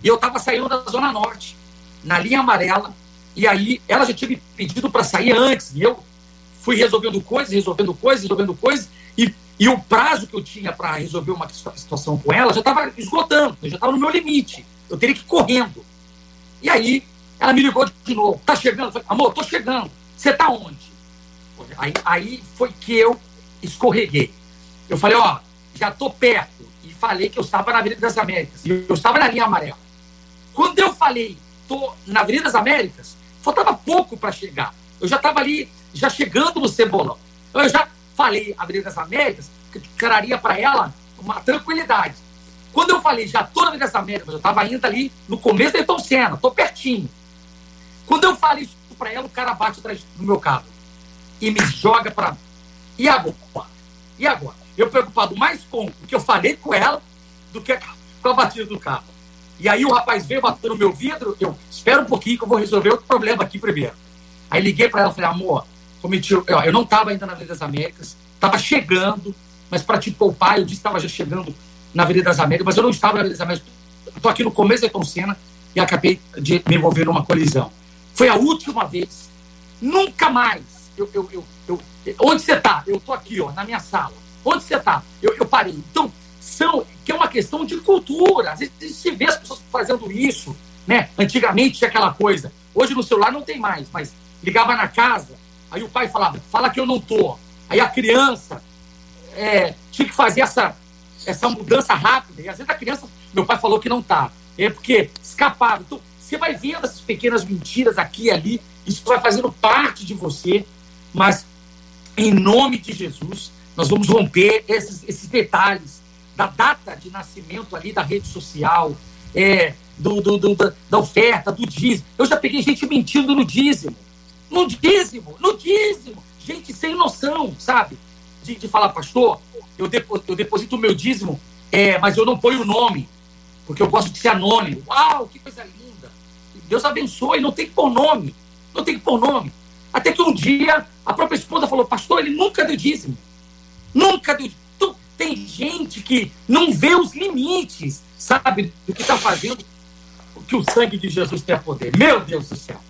e eu estava saindo da Zona Norte, na linha amarela, e aí ela já tinha me pedido para sair antes, e eu fui resolvendo coisas, resolvendo coisas, resolvendo coisas, e, e o prazo que eu tinha para resolver uma situação com ela já estava esgotando, já estava no meu limite. Eu teria que ir correndo. E aí, ela me ligou de novo: tá chegando? Eu falei, amor, tô chegando. Você tá onde? Aí, aí foi que eu escorreguei. Eu falei: ó, já tô perto e falei que eu estava na Avenida das Américas. E eu estava na linha amarela. Quando eu falei, tô na Avenida das Américas, faltava pouco para chegar. Eu já estava ali, já chegando no Cebolão. Eu já falei Avenida das Américas, que traria para ela uma tranquilidade. Quando eu falei, já estou na Avenida das Américas, eu estava ainda ali no começo da Ayrton Senna, estou pertinho. Quando eu falei isso para ela, o cara bate atrás do meu carro e me joga para. E agora? E agora? Eu preocupado mais com o que eu falei com ela do que com a batida do carro. E aí o rapaz veio batendo no meu vidro, eu espero um pouquinho que eu vou resolver outro problema aqui primeiro. Aí liguei para ela e falei, amor, cometi, eu, eu não estava ainda na Avenida das Américas, estava chegando, mas para te poupar, eu disse que estava já chegando na Avenida das Américas, mas eu não estava na Avenida das Américas. Estou aqui no começo da Senna e acabei de me envolver numa colisão. Foi a última vez. Nunca mais. Eu, eu, eu, eu onde você está? Eu estou aqui, ó, na minha sala. Onde você está? Eu, eu parei. Então, são, que é uma questão de cultura. Às vezes se vê as pessoas fazendo isso. Né? Antigamente tinha aquela coisa. Hoje no celular não tem mais, mas ligava na casa, aí o pai falava, fala que eu não tô. Aí a criança é, tinha que fazer essa, essa mudança rápida. E às vezes a criança, meu pai falou que não tá. É porque escapava. Então, você vai vendo essas pequenas mentiras aqui e ali, isso vai fazendo parte de você, mas em nome de Jesus, nós vamos romper esses, esses detalhes da data de nascimento ali da rede social, é, do, do, do da, oferta, do dízimo. Eu já peguei gente mentindo no dízimo. No dízimo, no dízimo. Gente sem noção, sabe? De, de falar, pastor, eu, depo, eu deposito o meu dízimo, é, mas eu não ponho o nome, porque eu gosto de ser anônimo. Uau, que coisa linda. Deus abençoe, não tem que pôr nome. Não tem que pôr nome. Até que um dia a própria esposa falou, pastor, ele nunca deu dízimo. Nunca deu então, Tem gente que não vê os limites, sabe, do que está fazendo, que o sangue de Jesus tem poder. Meu Deus do céu.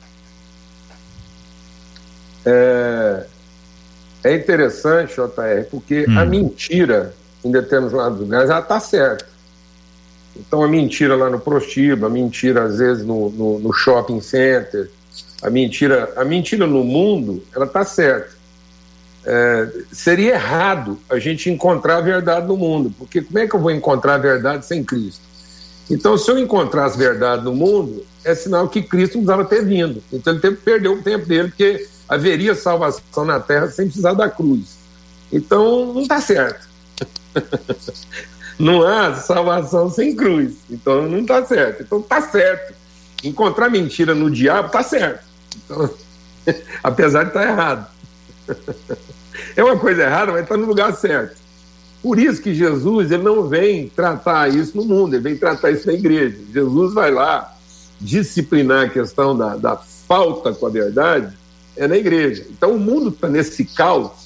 É, é interessante, JR, porque hum. a mentira, em determinados lugares, ela está certa. Então a mentira lá no prostíbulo, a mentira às vezes no, no, no shopping center, a mentira, a mentira no mundo, ela está certa. É, seria errado a gente encontrar a verdade no mundo, porque como é que eu vou encontrar a verdade sem Cristo? Então, se eu encontrasse verdade no mundo, é sinal que Cristo não precisava ter vindo. Então, ele teve que perder o tempo dele, porque haveria salvação na terra sem precisar da cruz. Então, não está certo. [laughs] não há salvação sem cruz. Então não está certo. Então está certo. Encontrar mentira no diabo está certo. Então, [laughs] apesar de estar tá errado. [laughs] é uma coisa errada, mas está no lugar certo. Por isso que Jesus ele não vem tratar isso no mundo, ele vem tratar isso na igreja. Jesus vai lá disciplinar a questão da, da falta com a verdade é na igreja. Então o mundo está nesse caos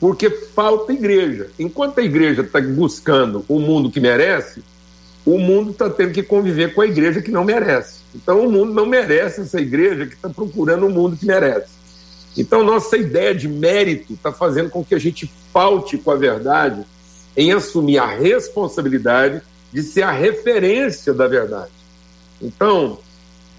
porque falta igreja. Enquanto a igreja está buscando o mundo que merece, o mundo está tendo que conviver com a igreja que não merece. Então, o mundo não merece essa igreja que está procurando o mundo que merece. Então, nossa ideia de mérito está fazendo com que a gente falte com a verdade em assumir a responsabilidade de ser a referência da verdade. Então,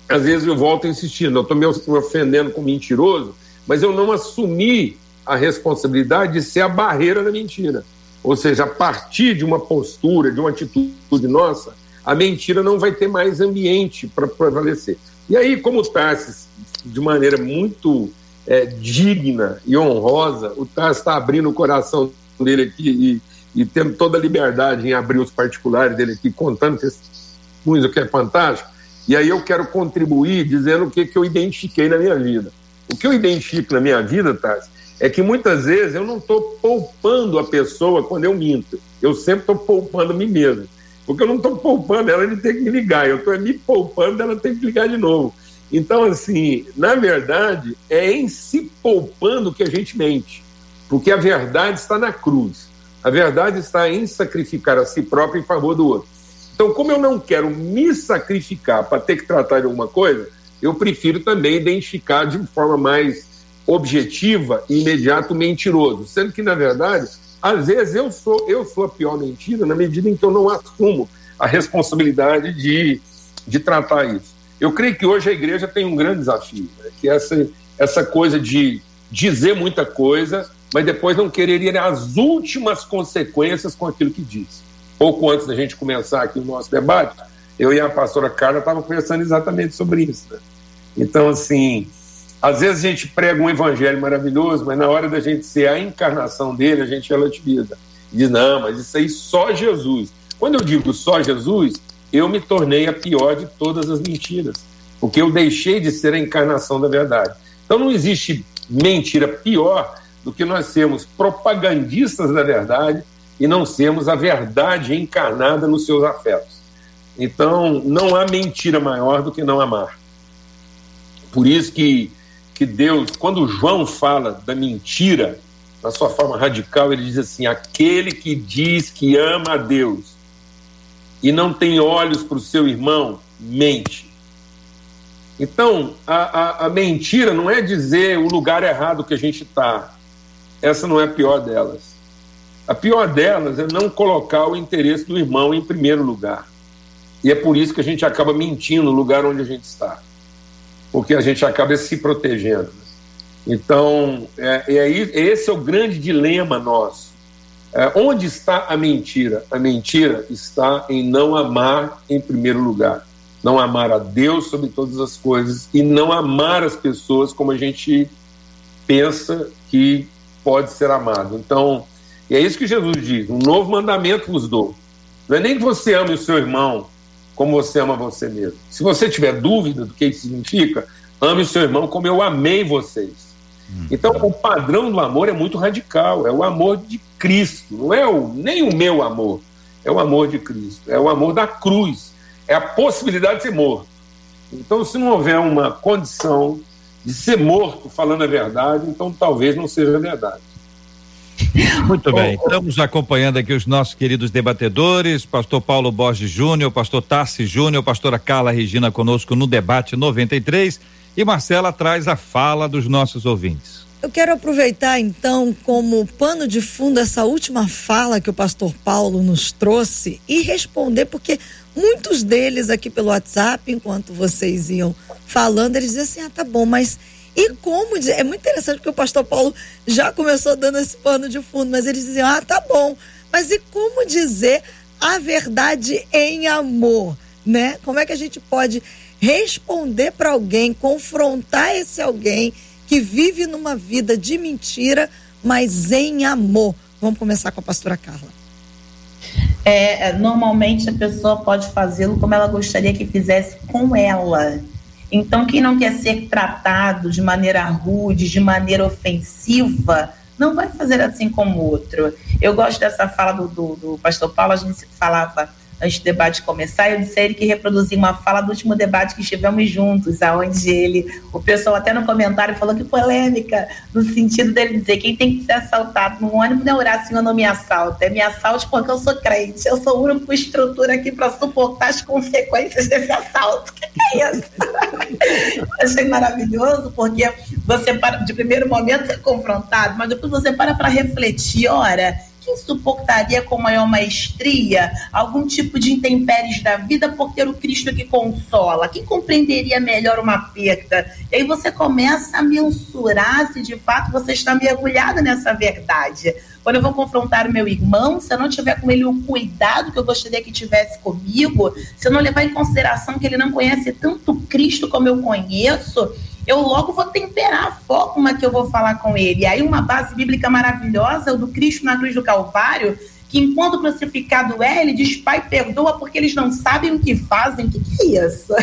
às vezes eu volto insistindo, eu estou me ofendendo com mentiroso, mas eu não assumi a responsabilidade de ser a barreira da mentira. Ou seja, a partir de uma postura, de uma atitude nossa, a mentira não vai ter mais ambiente para prevalecer. E aí, como o Tarsis, de maneira muito é, digna e honrosa, o Tarsis está abrindo o coração dele aqui e, e, tendo toda a liberdade em abrir os particulares dele aqui, contando testemunhos, o que é fantástico. E aí eu quero contribuir dizendo o que, que eu identifiquei na minha vida. O que eu identifico na minha vida, Tarsis, é que muitas vezes eu não estou poupando a pessoa quando eu minto. Eu sempre estou poupando a mim mesmo. Porque eu não estou poupando ela de ter que me ligar, eu estou me poupando dela ter que ligar de novo. Então, assim, na verdade, é em se poupando que a gente mente. Porque a verdade está na cruz. A verdade está em sacrificar a si próprio em favor do outro. Então, como eu não quero me sacrificar para ter que tratar de alguma coisa, eu prefiro também identificar de forma mais objetiva e imediato mentiroso, sendo que na verdade, às vezes eu sou eu sou a pior mentira na medida em que eu não assumo a responsabilidade de, de tratar isso. Eu creio que hoje a igreja tem um grande desafio, né? que essa essa coisa de dizer muita coisa mas depois não querer ir às últimas consequências com aquilo que diz. Pouco antes da gente começar aqui o nosso debate, eu e a pastora Carla estavam conversando exatamente sobre isso. Né? Então, assim, às vezes a gente prega um evangelho maravilhoso, mas na hora da gente ser a encarnação dele, a gente relativiza. Diz, não, mas isso aí só Jesus. Quando eu digo só Jesus, eu me tornei a pior de todas as mentiras, porque eu deixei de ser a encarnação da verdade. Então não existe mentira pior do que nós sermos propagandistas da verdade e não sermos a verdade encarnada nos seus afetos. Então não há mentira maior do que não amar. Por isso que, que Deus, quando João fala da mentira, na sua forma radical, ele diz assim: aquele que diz que ama a Deus e não tem olhos para o seu irmão, mente. Então, a, a, a, mentira não é dizer o lugar errado que a gente está. Essa não é a pior delas. A pior delas é não colocar o interesse do irmão em primeiro lugar. E é por isso que a gente acaba mentindo no lugar onde a gente está. Porque a gente acaba se protegendo. Então, é, é, esse é o grande dilema nosso é, onde está a mentira? A mentira está em não amar em primeiro lugar. Não amar a Deus sobre todas as coisas e não amar as pessoas como a gente pensa que pode ser amado. Então, é isso que Jesus diz: um novo mandamento vos dou. Não é nem que você ame o seu irmão como você ama você mesmo. Se você tiver dúvida do que isso significa, ame o seu irmão como eu amei vocês. Hum. Então, o padrão do amor é muito radical, é o amor de Cristo, não é o, nem o meu amor, é o amor de Cristo, é o amor da cruz, é a possibilidade de ser morto. Então, se não houver uma condição de ser morto falando a verdade, então talvez não seja verdade. Muito bem, estamos acompanhando aqui os nossos queridos debatedores, pastor Paulo Borges Júnior, pastor Tassi Júnior, pastora Carla Regina conosco no debate 93 e Marcela traz a fala dos nossos ouvintes. Eu quero aproveitar então como pano de fundo essa última fala que o pastor Paulo nos trouxe e responder, porque muitos deles aqui pelo WhatsApp, enquanto vocês iam falando, eles diziam assim: ah, tá bom, mas e como? É muito interessante porque o pastor Paulo já começou dando esse pano de fundo, mas eles diziam: ah, tá bom, mas e como dizer a verdade em amor? Né? Como é que a gente pode responder para alguém, confrontar esse alguém que vive numa vida de mentira, mas em amor. Vamos começar com a pastora Carla. É, normalmente a pessoa pode fazê-lo como ela gostaria que fizesse com ela. Então, quem não quer ser tratado de maneira rude, de maneira ofensiva, não vai fazer assim como o outro. Eu gosto dessa fala do, do, do pastor Paulo, a gente falava antes do debate começar, eu disse a ele que reproduzia uma fala do último debate que estivemos juntos, aonde ele, o pessoal até no comentário falou que polêmica, no sentido dele dizer quem tem que ser assaltado no ônibus não é orar, Senhor, não me assalta, é me assalte porque eu sou crente, eu sou o único estrutura aqui para suportar as consequências desse assalto. O [laughs] que, que é isso? Achei maravilhoso, porque você para, de primeiro momento é confrontado, mas depois você para para refletir, ora, quem suportaria com maior maestria algum tipo de intempéries da vida por ter o Cristo que consola? Quem compreenderia melhor uma perda? E aí você começa a mensurar se de fato você está mergulhado nessa verdade. Quando eu vou confrontar o meu irmão, se eu não tiver com ele o cuidado que eu gostaria que tivesse comigo, se eu não levar em consideração que ele não conhece tanto Cristo como eu conheço, eu logo vou temperar a forma que eu vou falar com ele. E aí, uma base bíblica maravilhosa, o do Cristo na cruz do Calvário, que enquanto crucificado é, ele diz, Pai, perdoa porque eles não sabem o que fazem. O que, que é isso? [laughs]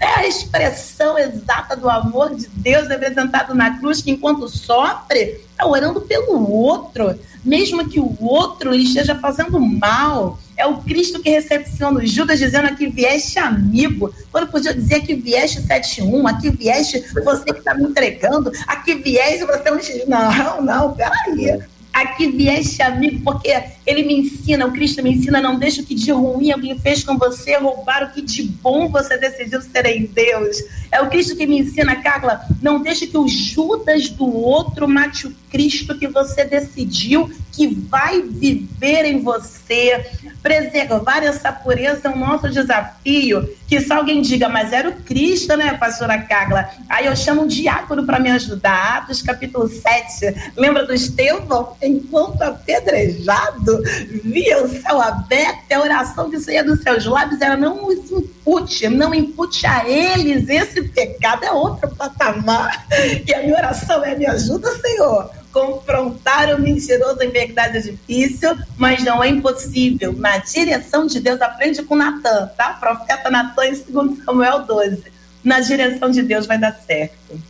É a expressão exata do amor de Deus representado na cruz, que enquanto sofre, está orando pelo outro, mesmo que o outro lhe esteja fazendo mal. É o Cristo que recepciona o Judas dizendo aqui vieste amigo. Quando podia dizer aqui vieste 71, aqui vieste você que está me entregando, aqui vieste você é. Não, não, peraí. Aqui vieste amigo, porque ele me ensina, o Cristo me ensina, não deixa o que de ruim alguém fez com você roubar o que de bom você decidiu ser em Deus. É o Cristo que me ensina, Carla, não deixa que o Judas do outro mate o Cristo que você decidiu que vai viver em você. Preservar essa pureza é o nosso desafio. Que só alguém diga, mas era o Cristo, né, pastora Carla? Aí eu chamo um diácono para me ajudar. Atos capítulo 7. Lembra do Estevão? Enquanto apedrejado, via o céu aberto, a oração que saía dos seus lábios era não os impute, não impute a eles esse pecado. É outro patamar. E a minha oração é: me ajuda, Senhor Confrontar o mentiroso em verdade é difícil, mas não é impossível. Na direção de Deus, aprende com Natan, tá? Profeta Natan em 2 Samuel 12. Na direção de Deus vai dar certo.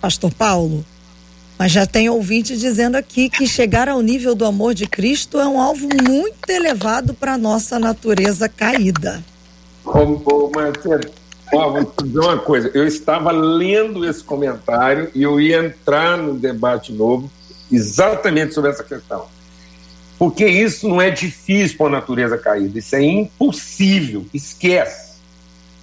Pastor Paulo, mas já tem ouvinte dizendo aqui que chegar ao nível do amor de Cristo é um alvo muito elevado para a nossa natureza caída. Ô, ô Marcelo, Ó, vou te dizer uma coisa. Eu estava lendo esse comentário e eu ia entrar no debate novo exatamente sobre essa questão. Porque isso não é difícil para a natureza caída, isso é impossível. Esquece.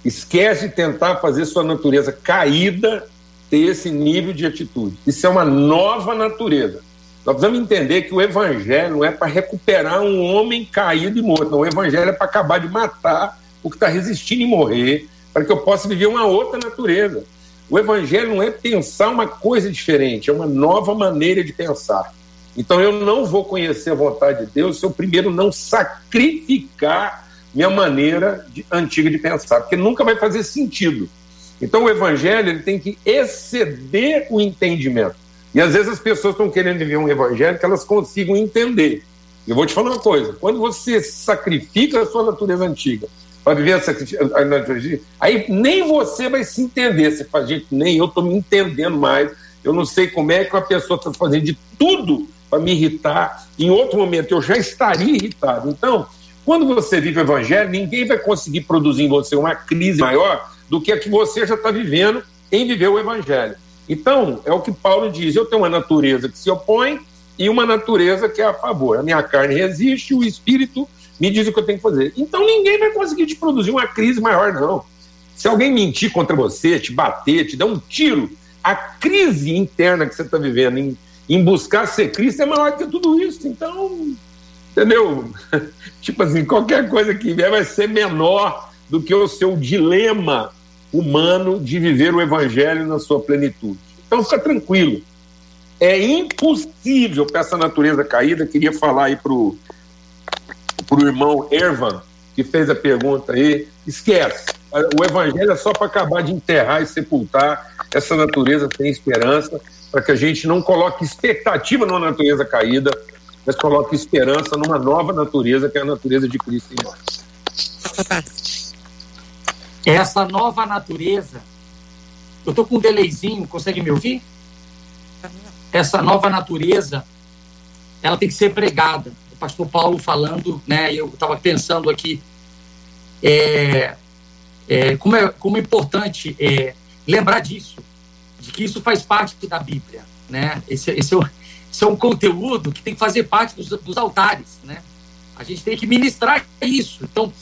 Esquece de tentar fazer sua natureza caída ter esse nível de atitude. Isso é uma nova natureza. Nós precisamos entender que o evangelho não é para recuperar um homem caído e morto. Não, o evangelho é para acabar de matar o que está resistindo em morrer, para que eu possa viver uma outra natureza. O evangelho não é pensar uma coisa diferente, é uma nova maneira de pensar. Então eu não vou conhecer a vontade de Deus se eu primeiro não sacrificar minha maneira de, antiga de pensar, porque nunca vai fazer sentido. Então o evangelho ele tem que exceder o entendimento. E às vezes as pessoas estão querendo viver um evangelho que elas consigam entender. Eu vou te falar uma coisa: quando você sacrifica a sua natureza antiga para viver essa aí nem você vai se entender. Você fala, gente, nem eu estou me entendendo mais. Eu não sei como é que uma pessoa está fazendo de tudo para me irritar. Em outro momento eu já estaria irritado. Então, quando você vive o evangelho, ninguém vai conseguir produzir em você uma crise maior do que a que você já está vivendo em viver o evangelho. Então, é o que Paulo diz: eu tenho uma natureza que se opõe e uma natureza que é a favor. A minha carne resiste, o espírito me diz o que eu tenho que fazer. Então ninguém vai conseguir te produzir uma crise maior, não. Se alguém mentir contra você, te bater, te dar um tiro, a crise interna que você está vivendo em, em buscar ser Cristo é maior que tudo isso. Então, entendeu? [laughs] tipo assim, qualquer coisa que vier vai ser menor do que o seu dilema humano de viver o evangelho na sua plenitude. Então, fica tranquilo. É impossível para essa natureza caída, queria falar aí para o para o irmão Ervan, que fez a pergunta aí, esquece. O evangelho é só para acabar de enterrar e sepultar essa natureza sem esperança, para que a gente não coloque expectativa numa natureza caída, mas coloque esperança numa nova natureza, que é a natureza de Cristo em nós. Essa nova natureza, eu estou com um delayzinho, consegue me ouvir? Essa nova natureza, ela tem que ser pregada pastor Paulo falando, né? Eu estava pensando aqui é, é, como, é, como é importante é, lembrar disso, de que isso faz parte da Bíblia, né? Esse, esse, é, um, esse é um conteúdo que tem que fazer parte dos, dos altares, né? A gente tem que ministrar isso. Então,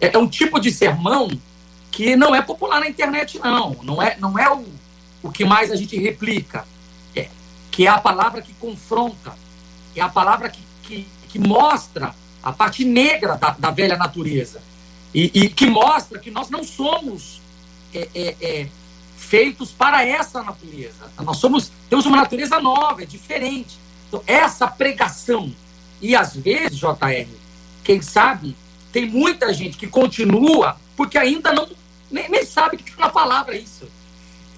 é, é, um tipo de sermão que não é popular na internet, não. Não é, não é o, o que mais a gente replica. É, que é a palavra que confronta, é a palavra que, que, que mostra a parte negra da, da velha natureza e, e, que mostra que nós não somos é, é, é, feitos para essa natureza. Nós somos temos uma natureza nova, é diferente. Então, essa pregação e às vezes, JR, quem sabe, tem muita gente que continua porque ainda não nem, nem sabe que está na palavra isso.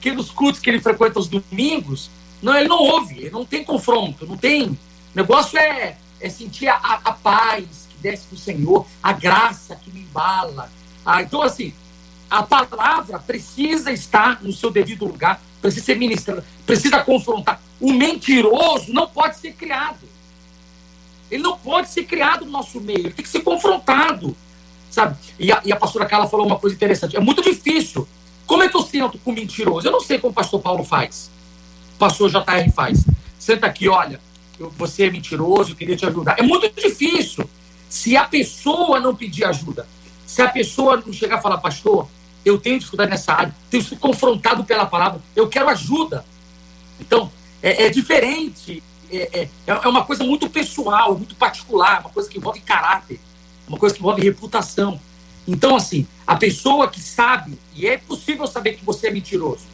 Que nos cultos que ele frequenta os domingos, não, ele não ouve, ele não tem confronto, não tem. O negócio é é sentir a, a paz que desce do Senhor, a graça que me embala. Ah, então, assim, a palavra precisa estar no seu devido lugar, precisa ser ministrada, precisa confrontar. O mentiroso não pode ser criado. Ele não pode ser criado no nosso meio, ele tem que ser confrontado. Sabe? E a, e a pastora Carla falou uma coisa interessante. É muito difícil. Como é que eu sento com mentiroso? Eu não sei como o pastor Paulo faz. O pastor JR faz. Senta aqui, olha, você é mentiroso, eu queria te ajudar. É muito difícil se a pessoa não pedir ajuda. Se a pessoa não chegar e falar, pastor, eu tenho dificuldade nessa área, tenho sido confrontado pela palavra, eu quero ajuda. Então, é, é diferente, é, é, é, uma coisa muito pessoal, muito particular, uma coisa que envolve caráter, uma coisa que envolve reputação. Então, assim, a pessoa que sabe, e é possível saber que você é mentiroso,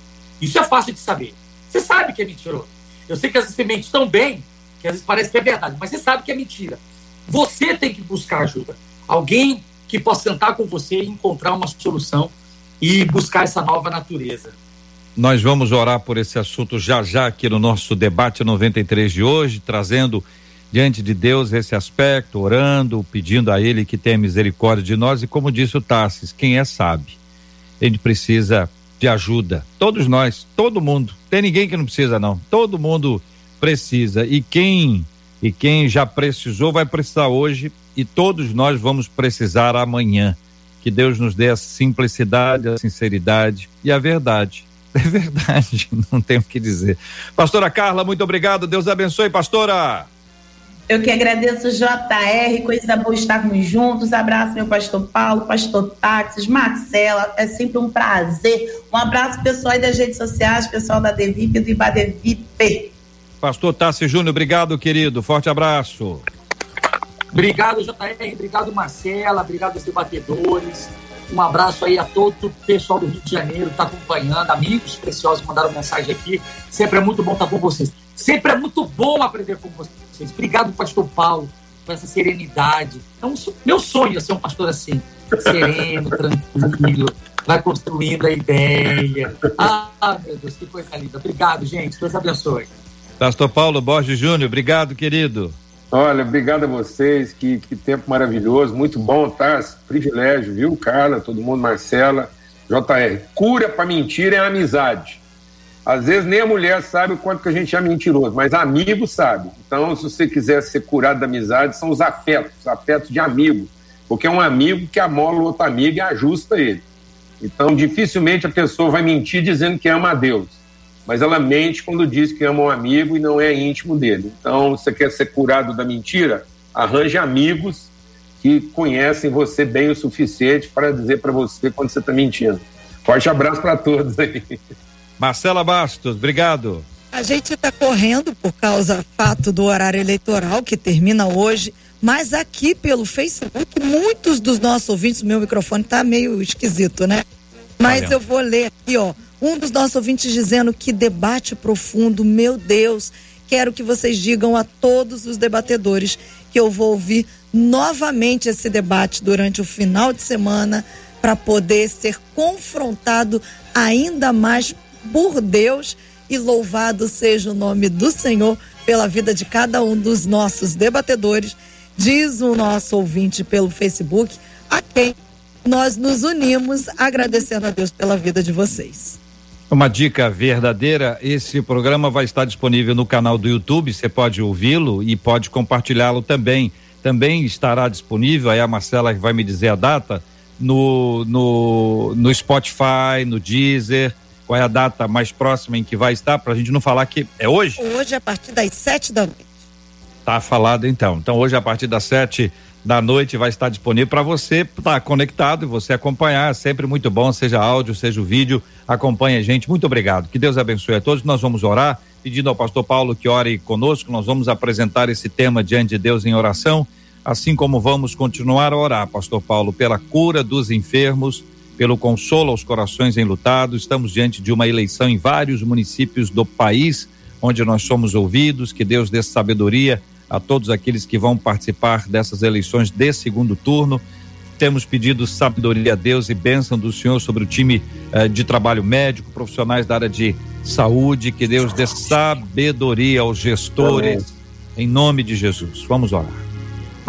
isso é fácil de saber. Você sabe que é mentiroso. Eu sei que às vezes você mente tão bem que às vezes parece que é verdade, mas você sabe que é mentira. Você tem que buscar ajuda. Alguém que possa sentar com você e encontrar uma solução e buscar essa nova natureza. Nós vamos orar por esse assunto já já aqui no nosso debate 93 de hoje, trazendo diante de Deus esse aspecto, orando, pedindo a Ele que tenha misericórdia de nós e como disse o Tassis, quem é sabe. A gente precisa de ajuda. Todos nós, todo mundo. Tem ninguém que não precisa não. Todo mundo precisa. E quem e quem já precisou vai precisar hoje e todos nós vamos precisar amanhã. Que Deus nos dê a simplicidade, a sinceridade e a verdade. [laughs] É verdade, não tenho o que dizer. Pastora Carla, muito obrigado. Deus abençoe, pastora. Eu que agradeço, JR, coisa boa estarmos juntos. Abraço, meu pastor Paulo, pastor Táxis, Marcela, é sempre um prazer. Um abraço, pessoal aí das redes sociais, pessoal da Devip e do Ibadevip. Pastor Tassi Júnior, obrigado, querido. Forte abraço. Obrigado, JR. Obrigado, Marcela. Obrigado aos debatedores. Um abraço aí a todo o pessoal do Rio de Janeiro que está acompanhando, amigos preciosos que mandaram mensagem aqui. Sempre é muito bom estar com vocês. Sempre é muito bom aprender com vocês. Obrigado, pastor Paulo, por essa serenidade. É um, meu sonho é ser um pastor assim, sereno, [laughs] tranquilo, vai construindo a ideia. Ah, meu Deus, que coisa linda. Obrigado, gente. Deus abençoe. Pastor Paulo Borges Júnior, obrigado, querido. Olha, obrigado a vocês, que, que tempo maravilhoso, muito bom, tá? Privilégio, viu, Carla, todo mundo, Marcela, JR. Cura para mentira é amizade. Às vezes nem a mulher sabe o quanto que a gente é mentiroso, mas amigo sabe. Então, se você quiser ser curado da amizade, são os afetos, os afetos de amigo. Porque é um amigo que amola o outro amigo e ajusta ele. Então, dificilmente a pessoa vai mentir dizendo que ama a Deus mas ela mente quando diz que ama um amigo e não é íntimo dele. Então, você quer ser curado da mentira? Arranje amigos que conhecem você bem o suficiente para dizer para você quando você está mentindo. Forte abraço para todos aí. [laughs] Marcela Bastos, obrigado. A gente está correndo por causa fato do horário eleitoral que termina hoje, mas aqui pelo Facebook, muitos dos nossos ouvintes, meu microfone está meio esquisito, né? Mas eu vou ler aqui, ó. Um dos nossos ouvintes dizendo que debate profundo, meu Deus. Quero que vocês digam a todos os debatedores que eu vou ouvir novamente esse debate durante o final de semana para poder ser confrontado ainda mais por Deus e louvado seja o nome do Senhor pela vida de cada um dos nossos debatedores, diz o nosso ouvinte pelo Facebook, a quem nós nos unimos agradecendo a Deus pela vida de vocês. Uma dica verdadeira: esse programa vai estar disponível no canal do YouTube, você pode ouvi-lo e pode compartilhá-lo também. Também estará disponível, aí a Marcela vai me dizer a data, no, no, no Spotify, no Deezer. Qual é a data mais próxima em que vai estar? Para a gente não falar que é hoje? Hoje, a partir das sete da noite. Tá falado então. Então, hoje, a partir das sete da noite vai estar disponível para você estar tá conectado e você acompanhar. É sempre muito bom, seja áudio, seja o vídeo. Acompanhe a gente. Muito obrigado. Que Deus abençoe a todos. Nós vamos orar, pedindo ao pastor Paulo que ore conosco. Nós vamos apresentar esse tema diante de Deus em oração, assim como vamos continuar a orar, pastor Paulo, pela cura dos enfermos, pelo consolo aos corações enlutados. Estamos diante de uma eleição em vários municípios do país, onde nós somos ouvidos. Que Deus dê sabedoria a todos aqueles que vão participar dessas eleições de segundo turno. Temos pedido sabedoria a Deus e bênção do Senhor sobre o time eh, de trabalho médico, profissionais da área de saúde. Que Deus dê sabedoria aos gestores, Amém. em nome de Jesus. Vamos orar.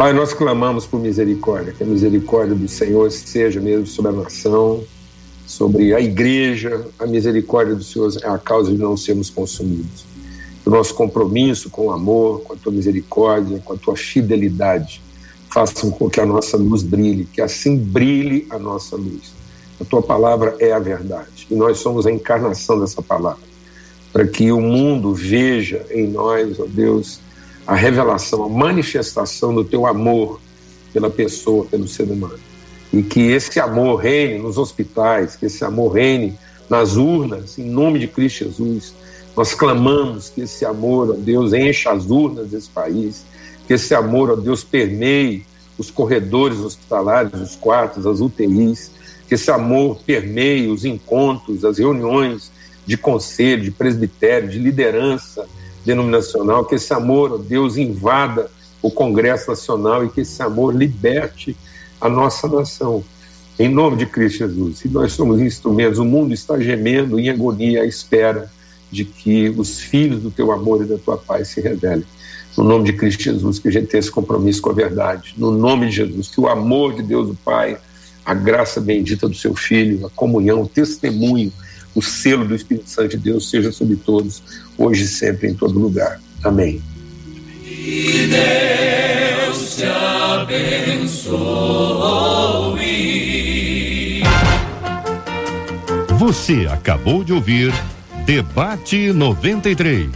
Pai, nós clamamos por misericórdia, que a misericórdia do Senhor seja mesmo sobre a nação, sobre a igreja. A misericórdia do Senhor é a causa de não sermos consumidos do nosso compromisso com o amor, com a tua misericórdia, com a tua fidelidade. Façam com que a nossa luz brilhe, que assim brilhe a nossa luz. A tua palavra é a verdade e nós somos a encarnação dessa palavra. Para que o mundo veja em nós, ó Deus, a revelação, a manifestação do teu amor pela pessoa, pelo ser humano. E que esse amor reine nos hospitais, que esse amor reine nas urnas, em nome de Cristo Jesus. Nós clamamos que esse amor, ó Deus, encha as urnas desse país, que esse amor, ó Deus, permeie os corredores hospitalares, os quartos, as UTIs, que esse amor permeie os encontros, as reuniões de conselho, de presbitério, de liderança denominacional, que esse amor, ó Deus, invada o Congresso Nacional e que esse amor liberte a nossa nação. Em nome de Cristo Jesus. E nós somos instrumentos, o mundo está gemendo em agonia à espera de que os filhos do teu amor e da tua paz se revelem. No nome de Cristo Jesus, que a gente tenha esse compromisso com a verdade. No nome de Jesus, que o amor de Deus, o Pai, a graça bendita do seu Filho, a comunhão, o testemunho, o selo do Espírito Santo de Deus seja sobre todos, hoje e sempre, em todo lugar. Amém. Que Deus te abençoe. Você acabou de ouvir Debate 93.